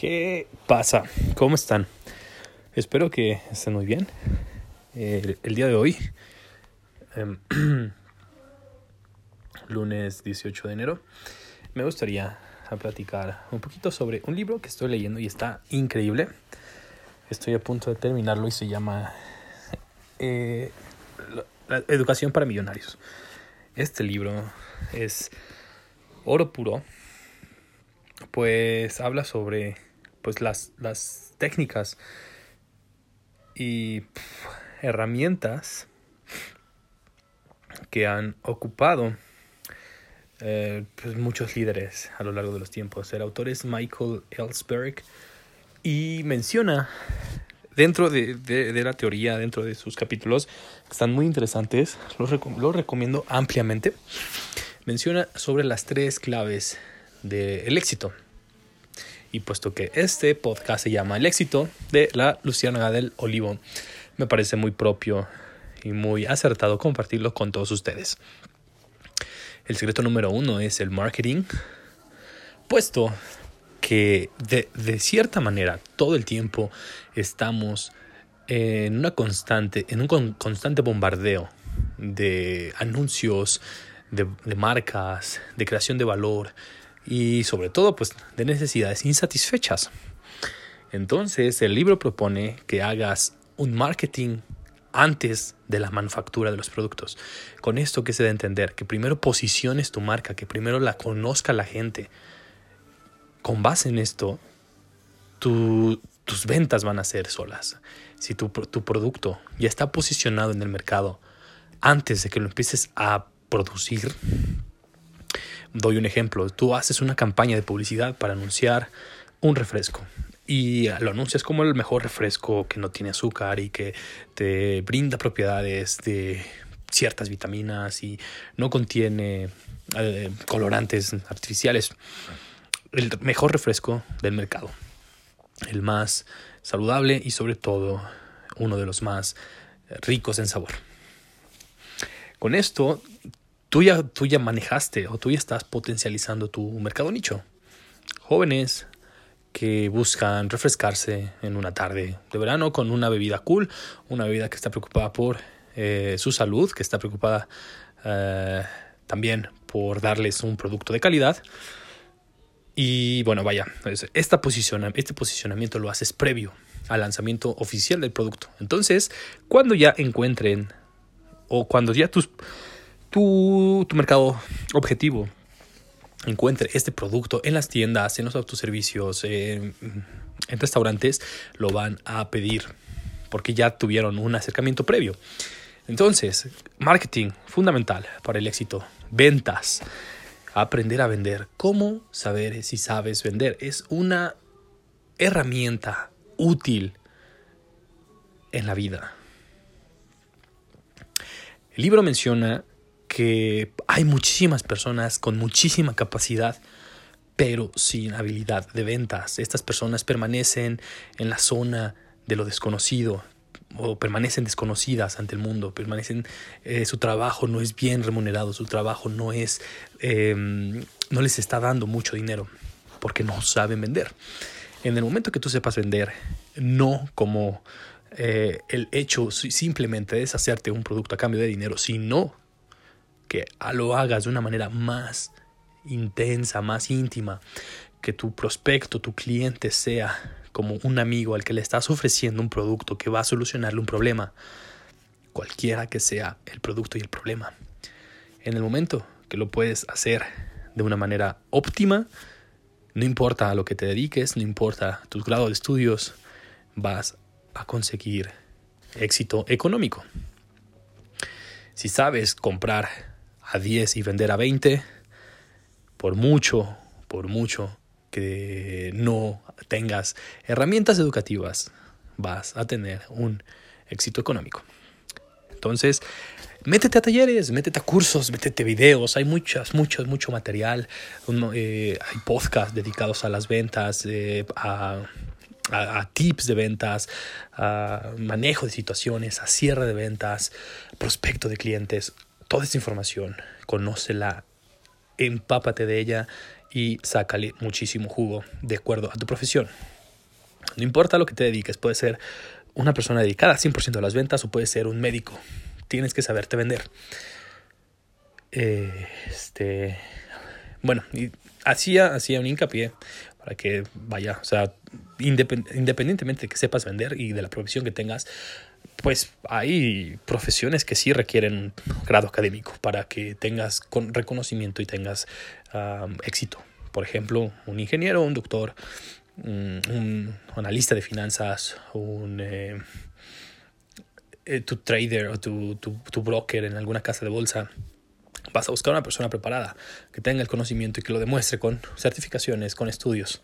¿Qué pasa? ¿Cómo están? Espero que estén muy bien. El, el día de hoy, em, lunes 18 de enero, me gustaría platicar un poquito sobre un libro que estoy leyendo y está increíble. Estoy a punto de terminarlo y se llama eh, Educación para Millonarios. Este libro es oro puro, pues habla sobre pues las, las técnicas y herramientas que han ocupado eh, pues muchos líderes a lo largo de los tiempos. El autor es Michael Ellsberg y menciona dentro de, de, la teoría, dentro de sus capítulos, que están muy interesantes, los, los recomiendo ampliamente, menciona sobre las tres claves del éxito. Y puesto que este podcast se llama El éxito de la Luciana del Olivo, me parece muy propio y muy acertado compartirlo con todos ustedes. El secreto número uno es el marketing, puesto que de, cierta manera todo el tiempo estamos en una constante, en un constante bombardeo de anuncios, de, marcas, de creación de valor y sobre todo pues de necesidades insatisfechas. Entonces el libro propone que hagas un marketing antes de la manufactura de los productos. Con esto que se a entender que primero posiciones tu marca, que primero la conozca la gente. Con base en esto, tu, tus ventas van a ser solas. Si tu, tu producto ya está posicionado en el mercado antes de que lo empieces a producir, doy un ejemplo, tú haces una campaña de publicidad para anunciar un refresco y lo anuncias como el mejor refresco que no tiene azúcar y que te brinda propiedades de ciertas vitaminas y no contiene eh, colorantes artificiales. El mejor refresco del mercado. El más saludable y sobre todo uno de los más ricos en sabor. Con esto, tú ya, tú ya manejaste o tú ya estás potencializando tu mercado nicho. Jóvenes, que buscan refrescarse en una tarde de verano con una bebida cool, una bebida que está preocupada por eh, su salud, que está preocupada eh, también por darles un producto de calidad. Y bueno, vaya, esta este posicionamiento lo haces previo al lanzamiento oficial del producto. Entonces, cuando ya encuentren o cuando ya tus, tu, mercado objetivo encuentre este producto en las tiendas, en los autoservicios, en, en restaurantes, lo van a pedir porque ya tuvieron un acercamiento previo. Entonces, marketing fundamental para el éxito, ventas, aprender a vender, cómo saber si sabes vender, es una herramienta útil en la vida. El libro menciona que hay muchísimas personas con muchísima capacidad, pero sin habilidad de ventas. Estas personas permanecen en la zona de lo desconocido o permanecen desconocidas ante el mundo, permanecen, eh, su trabajo no es bien remunerado, su trabajo no es, eh, no les está dando mucho dinero porque no saben vender. En el momento que tú sepas vender, no como eh, el hecho simplemente de deshacerte un producto a cambio de dinero, sino que lo hagas de una manera más intensa, más íntima, que tu prospecto, tu cliente sea como un amigo al que le estás ofreciendo un producto que va a solucionarle un problema, cualquiera que sea el producto y el problema. En el momento que lo puedes hacer de una manera óptima, no importa a lo que te dediques, no importa tus grados de estudios, vas a conseguir éxito económico. Si sabes comprar a 10 y vender a 20, por mucho, por mucho que no tengas herramientas educativas, vas a tener un éxito económico. Entonces, métete a talleres, métete a cursos, métete a videos, hay muchas, muchos, mucho material, eh, hay podcasts dedicados a las ventas, eh, a, a, tips de ventas, a manejo de situaciones, a cierre de ventas, prospecto de clientes toda esta información, conócela, empápate de ella y sácale muchísimo jugo de acuerdo a tu profesión. No importa lo que te dediques, puede ser una persona dedicada 100% a las ventas o puede ser un médico. Tienes que saberte vender. Este, bueno, y hacía, hacía un hincapié para que vaya, o sea, independientemente de que sepas vender y de la profesión que tengas, pues hay profesiones que sí requieren un grado académico para que tengas con reconocimiento y tengas éxito. Por ejemplo, un ingeniero, un doctor, un, analista de finanzas, un eh, eh, tu trader o tu, tu, tu broker en alguna casa de bolsa Vas a buscar una persona preparada, que tenga el conocimiento y que lo demuestre con certificaciones, con estudios.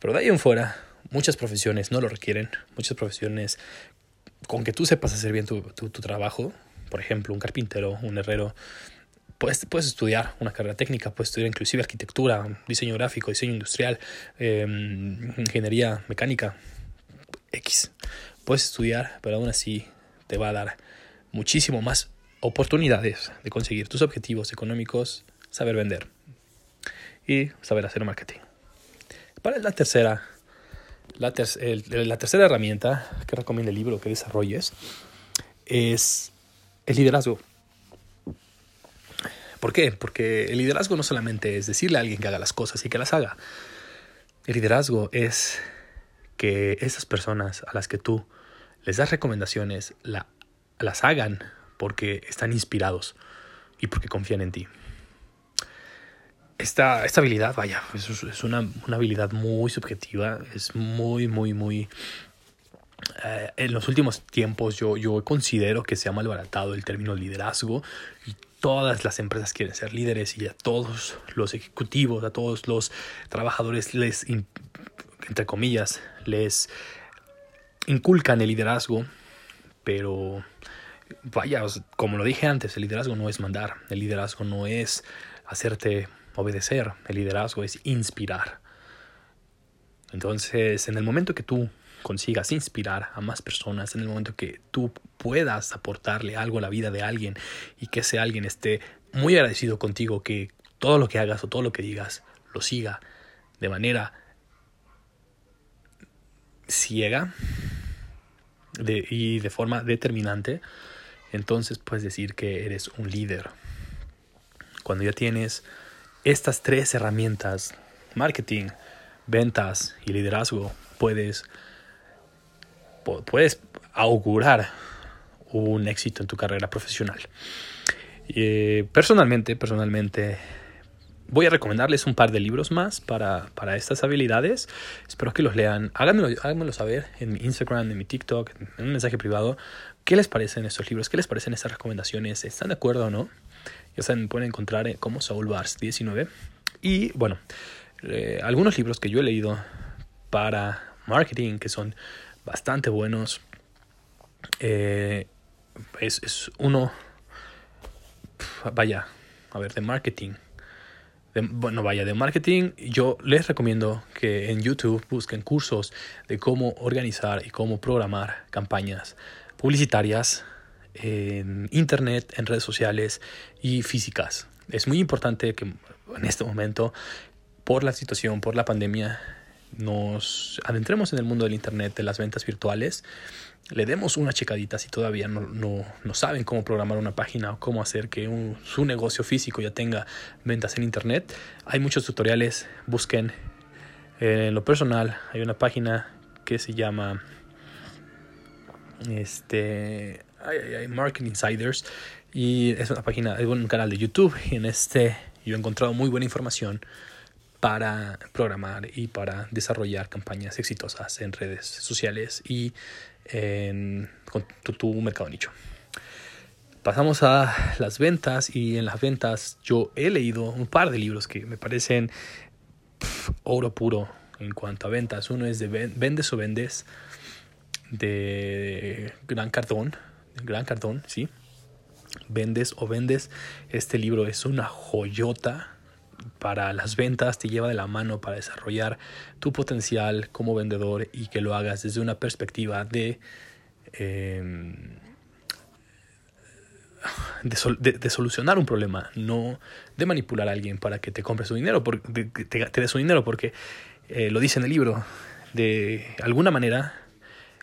Pero de ahí en fuera, muchas profesiones no lo requieren. Muchas profesiones, con que tú sepas hacer bien tu, trabajo, por ejemplo, un carpintero, un herrero, puedes, puedes estudiar una carrera técnica, puedes estudiar inclusive arquitectura, diseño gráfico, diseño industrial, em, ingeniería mecánica, X. Puedes estudiar, pero aún así te va a dar muchísimo más oportunidades de conseguir tus objetivos económicos, saber vender y saber hacer marketing. Para la tercera, la, tercera herramienta que recomiendo el libro que desarrolles es el liderazgo. ¿Por qué? Porque el liderazgo no solamente es decirle a alguien que haga las cosas y que las haga. El liderazgo es que esas personas a las que tú les das recomendaciones la, las hagan porque están inspirados y porque confían en ti. Esta, esta habilidad, vaya, es, una, habilidad muy subjetiva, es muy, muy, muy... Eh, en los últimos tiempos yo, yo considero que se ha malbaratado el término liderazgo y todas las empresas quieren ser líderes y a todos los ejecutivos, a todos los trabajadores les, entre comillas, les inculcan el liderazgo, pero vaya, como lo dije antes, el liderazgo no es mandar, el liderazgo no es hacerte obedecer, el liderazgo es inspirar. Entonces, en el momento que tú consigas inspirar a más personas, en el momento que tú puedas aportarle algo a la vida de alguien y que ese alguien esté muy agradecido contigo, que todo lo que hagas o todo lo que digas lo siga de manera ciega y de forma determinante, entonces puedes decir que eres un líder. Cuando ya tienes estas tres herramientas, marketing, ventas y liderazgo, puedes, puedes augurar un éxito en tu carrera profesional. Eh, personalmente, personalmente, voy a recomendarles un par de libros más para, para estas habilidades. Espero que los lean. Háganmelo, háganmelo saber en mi Instagram, en mi TikTok, en un mensaje privado. ¿Qué les parecen estos libros? ¿Qué les parecen estas recomendaciones? ¿Están de acuerdo o no? Ya saben, me pueden encontrar eh, como Saul Bars 19. Y bueno, eh, algunos libros que yo he leído para marketing que son bastante buenos. Eh, es, es, uno, vaya, a ver, de marketing. bueno, vaya, de marketing, yo les recomiendo que en YouTube busquen cursos de cómo organizar y cómo programar campañas publicitarias en internet, en redes sociales y físicas. Es muy importante que en este momento, por la situación, por la pandemia, nos adentremos en el mundo del internet, de las ventas virtuales, le demos una checadita si todavía no, no, saben cómo programar una página o cómo hacer que su negocio físico ya tenga ventas en internet. Hay muchos tutoriales, busquen en lo personal, hay una página que se llama este, hay, Marketing Insiders y es una página, es un canal de YouTube y en este yo he encontrado muy buena información para programar y para desarrollar campañas exitosas en redes sociales y en con tu, mercado nicho. Pasamos a las ventas y en las ventas yo he leído un par de libros que me parecen oro puro en cuanto a ventas. Uno es de Vendes o Vendes de Gran Cardón, Gran Cardón, sí. Vendes o vendes, este libro es una joyota para las ventas, te lleva de la mano para desarrollar tu potencial como vendedor y que lo hagas desde una perspectiva de em, de, solucionar un problema, no de manipular a alguien para que te compre su dinero, porque te, te, dé su dinero, porque eh, lo dice en el libro, de alguna manera,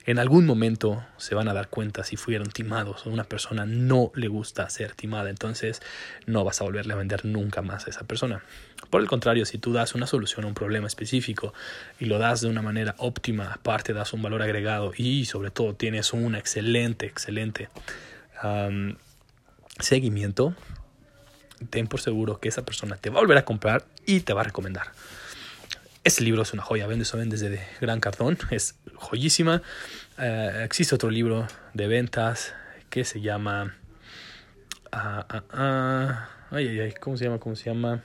en algún momento se van a dar cuenta si fueron timados o una persona no le gusta ser timada, entonces no vas a volverle a vender nunca más a esa persona. Por el contrario, si tú das una solución a un problema específico y lo das de una manera óptima, aparte das un valor agregado y sobre todo tienes un excelente, excelente seguimiento, ten por seguro que esa persona te va a volver a comprar y te va a recomendar. Este libro es una joya, vende eso desde de Gran Cartón, es joyísima. Eh, existe otro libro de ventas que se llama... Ah, ay, ay, ay, ¿cómo se llama? ¿Cómo se llama?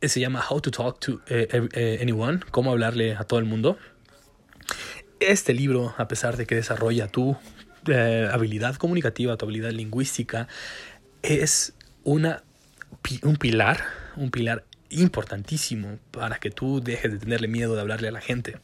Eh, se llama How to Talk to eh, Anyone, cómo hablarle a todo el mundo. Este libro, a pesar de que desarrolla tu habilidad comunicativa, tu habilidad lingüística, es una un pilar, un pilar importantísimo para que tú dejes de tenerle miedo de hablarle a la gente.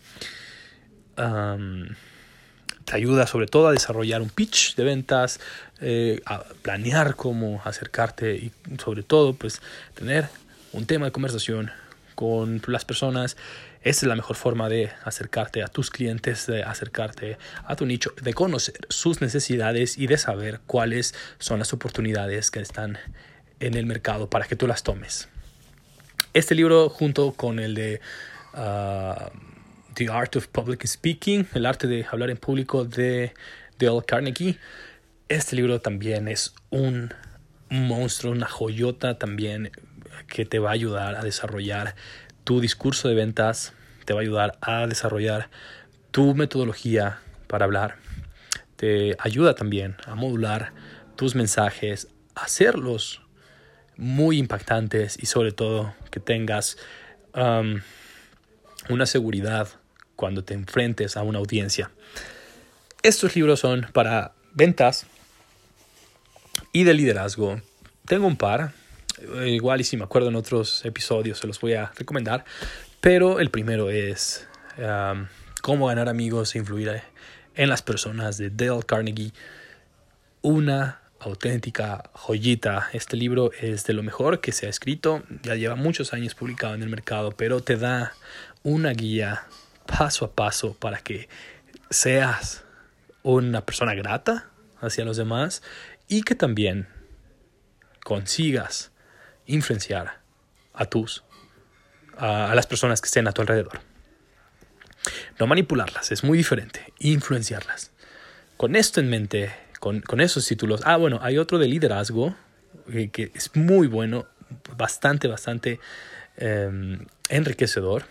te ayuda sobre todo a desarrollar un pitch de ventas, eh, a planear cómo acercarte y sobre todo pues tener un tema de conversación con las personas. Esta es la mejor forma de acercarte a tus clientes, de acercarte a tu nicho, de conocer sus necesidades y de saber cuáles son las oportunidades que están en el mercado para que tú las tomes. Este libro junto con el de uh, The Art of Public Speaking, el arte de hablar en público de Dale Carnegie, este libro también es un monstruo, una joyota también que te va a ayudar a desarrollar tu discurso de ventas, te va a ayudar a desarrollar tu metodología para hablar, te ayuda también a modular tus mensajes, hacerlos muy impactantes y sobre todo que tengas um, una seguridad cuando te enfrentes a una audiencia. Estos libros son para ventas y de liderazgo. Tengo un par, eh, igual y si me acuerdo en otros episodios se los voy a recomendar, pero el primero es um, Cómo ganar amigos e influir en las personas de Dale Carnegie. Una auténtica joyita. Este libro es de lo mejor que se ha escrito, ya lleva muchos años publicado en el mercado, pero te da una guía paso a paso para que seas una persona grata hacia los demás y que también consigas influenciar a tus a, las personas que estén a tu alrededor. No manipularlas, es muy diferente, influenciarlas. Con esto en mente, con, esos títulos. Ah, bueno, hay otro de liderazgo eh, que es muy bueno, bastante, bastante em, enriquecedor.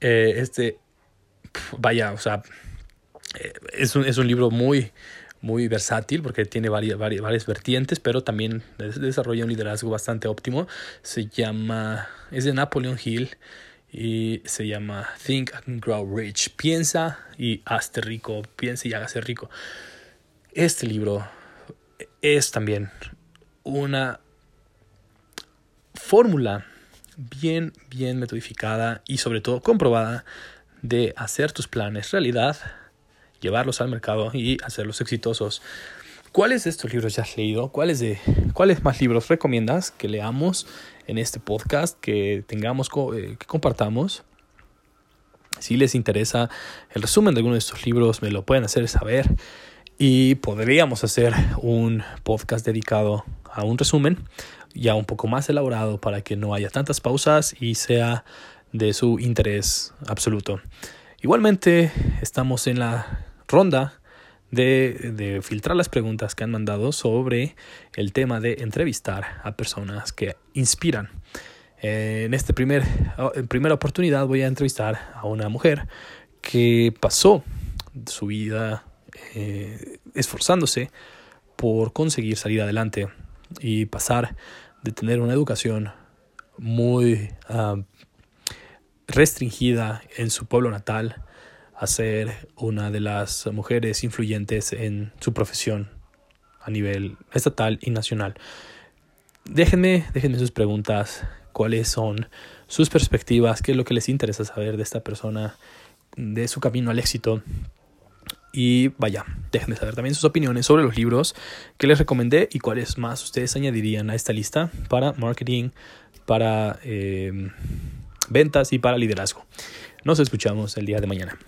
Eh, este, vaya, o sea, eh, es, un, es un libro muy, muy versátil porque tiene varias, varias, varias, vertientes, pero también desarrolla un liderazgo bastante óptimo. Se llama, es de Napoleon Hill y se llama Think and Grow Rich. Piensa y hazte rico, piensa y hágase rico. Este libro es también una fórmula bien, bien metodificada y sobre todo comprobada de hacer tus planes realidad, llevarlos al mercado y hacerlos exitosos. ¿Cuáles de estos libros ya has leído? ¿Cuáles, de, ¿Cuáles más libros recomiendas que leamos en este podcast, que tengamos, eh, que compartamos? Si les interesa el resumen de alguno de estos libros, me lo pueden hacer saber y podríamos hacer un podcast dedicado a un resumen ya un poco más elaborado para que no haya tantas pausas y sea de su interés absoluto. Igualmente estamos en la ronda de, filtrar las preguntas que han mandado sobre el tema de entrevistar a personas que inspiran. en esta primer, primera oportunidad voy a entrevistar a una mujer que pasó su vida eh, esforzándose por conseguir salir adelante y pasar de tener una educación muy ah, restringida en su pueblo natal a ser una de las mujeres influyentes en su profesión a nivel estatal y nacional. Déjenme, déjenme sus preguntas, cuáles son sus perspectivas, qué es lo que les interesa saber de esta persona, de su camino al éxito. Y vaya, déjenme saber también sus opiniones sobre los libros que les recomendé y cuáles más ustedes añadirían a esta lista para marketing, para eh, ventas y para liderazgo. Nos escuchamos el día de mañana.